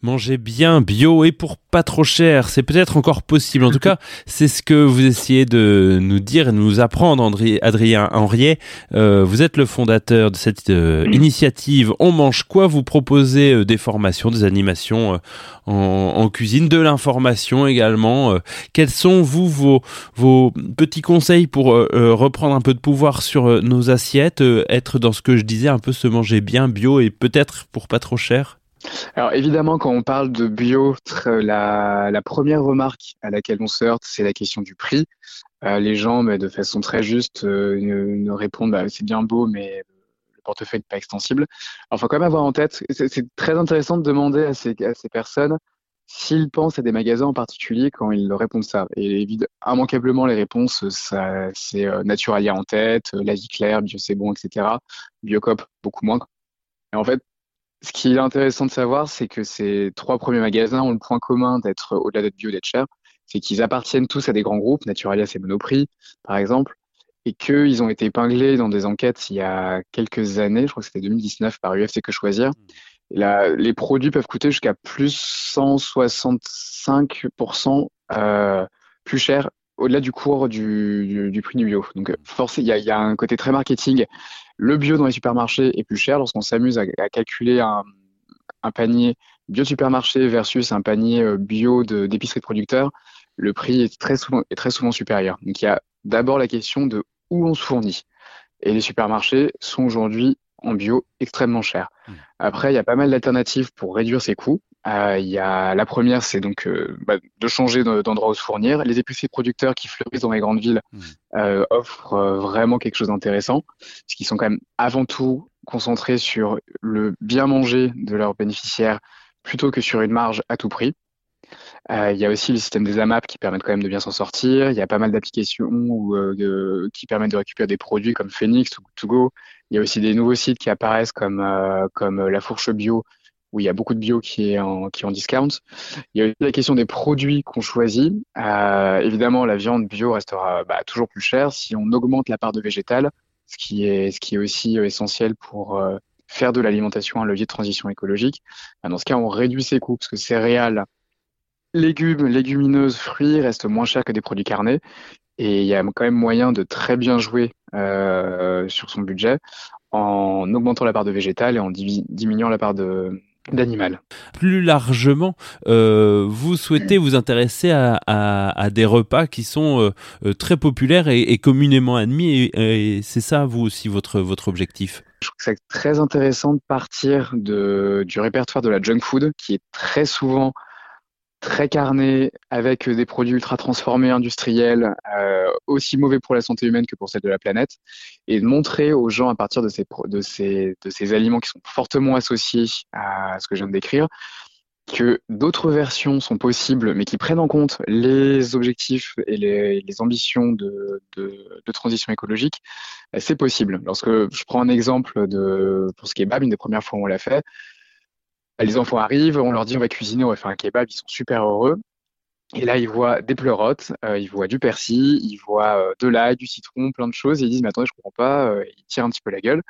Manger bien bio et pour pas trop cher, c'est peut-être encore possible. En tout cas, c'est ce que vous essayez de nous dire et de nous apprendre, André, Adrien Henriet. Euh, vous êtes le fondateur de cette euh, initiative On mange quoi Vous proposez euh, des formations, des animations en, cuisine, de l'information également. Quels sont, vous, vos, vos petits conseils pour reprendre un peu de pouvoir sur nos assiettes, être dans ce que je disais, un peu se manger bien bio et peut-être pour pas trop cher? Alors évidemment, quand on parle de bio, la, la première remarque à laquelle on se heurte, c'est la question du prix. Euh, les gens, de façon très juste, euh, ne, répondent bah, c'est bien beau, mais le portefeuille n'est pas extensible. Alors, faut quand même avoir en tête, c'est très intéressant de demander à ces, à ces personnes s'ils pensent à des magasins en particulier quand ils leur répondent ça. Et évidemment, immanquablement, les réponses, c'est euh, Naturalia en tête, La Vie Claire, Bio C'est Bon, etc. Biocop, beaucoup moins. Et en fait, ce qui est intéressant de savoir, c'est que ces trois premiers magasins ont le point commun d'être, au-delà d'être bio, d'être cher, c'est qu'ils appartiennent tous à des grands groupes, Naturalia c'est Monoprix, par exemple, et qu'ils ont été épinglés dans des enquêtes il y a quelques années, je crois que c'était 2019 par UFC Que Choisir. Et là, les produits peuvent coûter jusqu'à plus 165% euh, plus cher au-delà du cours du, du, prix du bio. Donc, forcément, il y a, un côté très marketing. Le bio dans les supermarchés est plus cher lorsqu'on s'amuse à, calculer un, panier bio supermarché versus un panier euh, bio d'épicerie de, producteurs. Le prix est très souvent, est très souvent supérieur. Donc, il y a d'abord la question de où on se fournit. Et les supermarchés sont aujourd'hui en bio extrêmement chers. Mmh. Après, il y a pas mal d'alternatives pour réduire ses coûts. Euh, y a la première, c'est donc euh, bah, de changer d'endroit où se fournir. Les épiceries producteurs qui fleurissent dans les grandes villes mmh. euh, offrent vraiment quelque chose d'intéressant, parce qu'ils sont quand même avant tout concentrés sur le bien manger de leurs bénéficiaires plutôt que sur une marge à tout prix. Il y a aussi le système des AMAP qui permettent quand même de bien s'en sortir. Il y a pas mal d'applications qui permettent de récupérer des produits comme Phoenix ou To Il y a aussi des nouveaux sites qui apparaissent comme, comme La Fourche Bio où il y a beaucoup de bio qui est en, qui est en discount. Il y a aussi la question des produits qu'on choisit. Euh, évidemment, la viande bio restera bah, toujours plus chère si on augmente la part de végétal, ce qui est, ce qui est aussi euh, essentiel pour euh, faire de l'alimentation un levier de transition écologique. Bah, dans ce cas, on réduit ses coûts parce que céréales, légumes, légumineuses, fruits restent moins chers que des produits carnés. Et il y a quand même moyen de très bien jouer euh, sur son budget en augmentant la part de végétal et en diminuant la part de, d'animal. Plus largement, euh, vous souhaitez vous intéresser à, à, à, des repas qui sont euh, euh très populaires et, et communément admis, et, et c'est ça, vous aussi, votre, votre objectif? Je trouve que c'est très intéressant de partir de, du répertoire de la junk food, qui est très souvent très carné, avec des produits ultra transformés, industriels, euh, aussi mauvais pour la santé humaine que pour celle de la planète, et de montrer aux gens à partir de ces, aliments qui sont fortement associés à ce que je viens de décrire, que d'autres versions sont possibles, mais qui prennent en compte les objectifs et les, ambitions de, transition écologique, c'est possible. Lorsque je prends un exemple de, pour ce qui est BAB, une des premières fois où on l'a fait, les enfants arrivent, on leur dit on va cuisiner, on va faire un kebab, ils sont super heureux. Et là, ils voient des pleurotes, euh, ils voient du persil, ils voient euh, de l'ail, du citron, plein de choses. Et ils disent, mais attendez, je comprends pas. Euh, ils tirent un petit peu la gueule.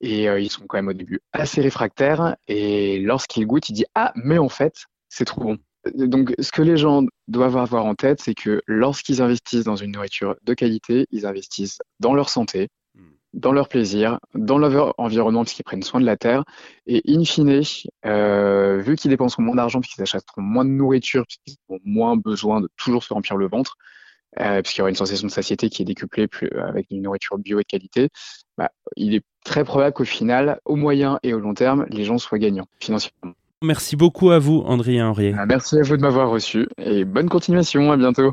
Et ils sont quand même au début assez réfractaires. Et lorsqu'ils goûtent, ils disent, ah, mais en fait, c'est trop bon. Donc, ce que les gens doivent avoir en tête, c'est que lorsqu'ils investissent dans une nourriture de qualité, ils investissent dans leur santé, dans leur plaisir, dans leur environnement, puisqu'ils prennent soin de la terre. Et in fine, euh, vu qu'ils dépenseront moins d'argent, puisqu'ils achèteront moins de nourriture, puisqu'ils auront moins besoin de toujours se remplir le ventre, euh, puisqu'il y aura une sensation de satiété qui est décuplée plus, avec une nourriture bio et de qualité, bah, il est très probable qu'au final, au moyen et au long terme, les gens soient gagnants financièrement. Merci beaucoup à vous, André Henriet. Merci à vous de m'avoir reçu et bonne continuation. À bientôt.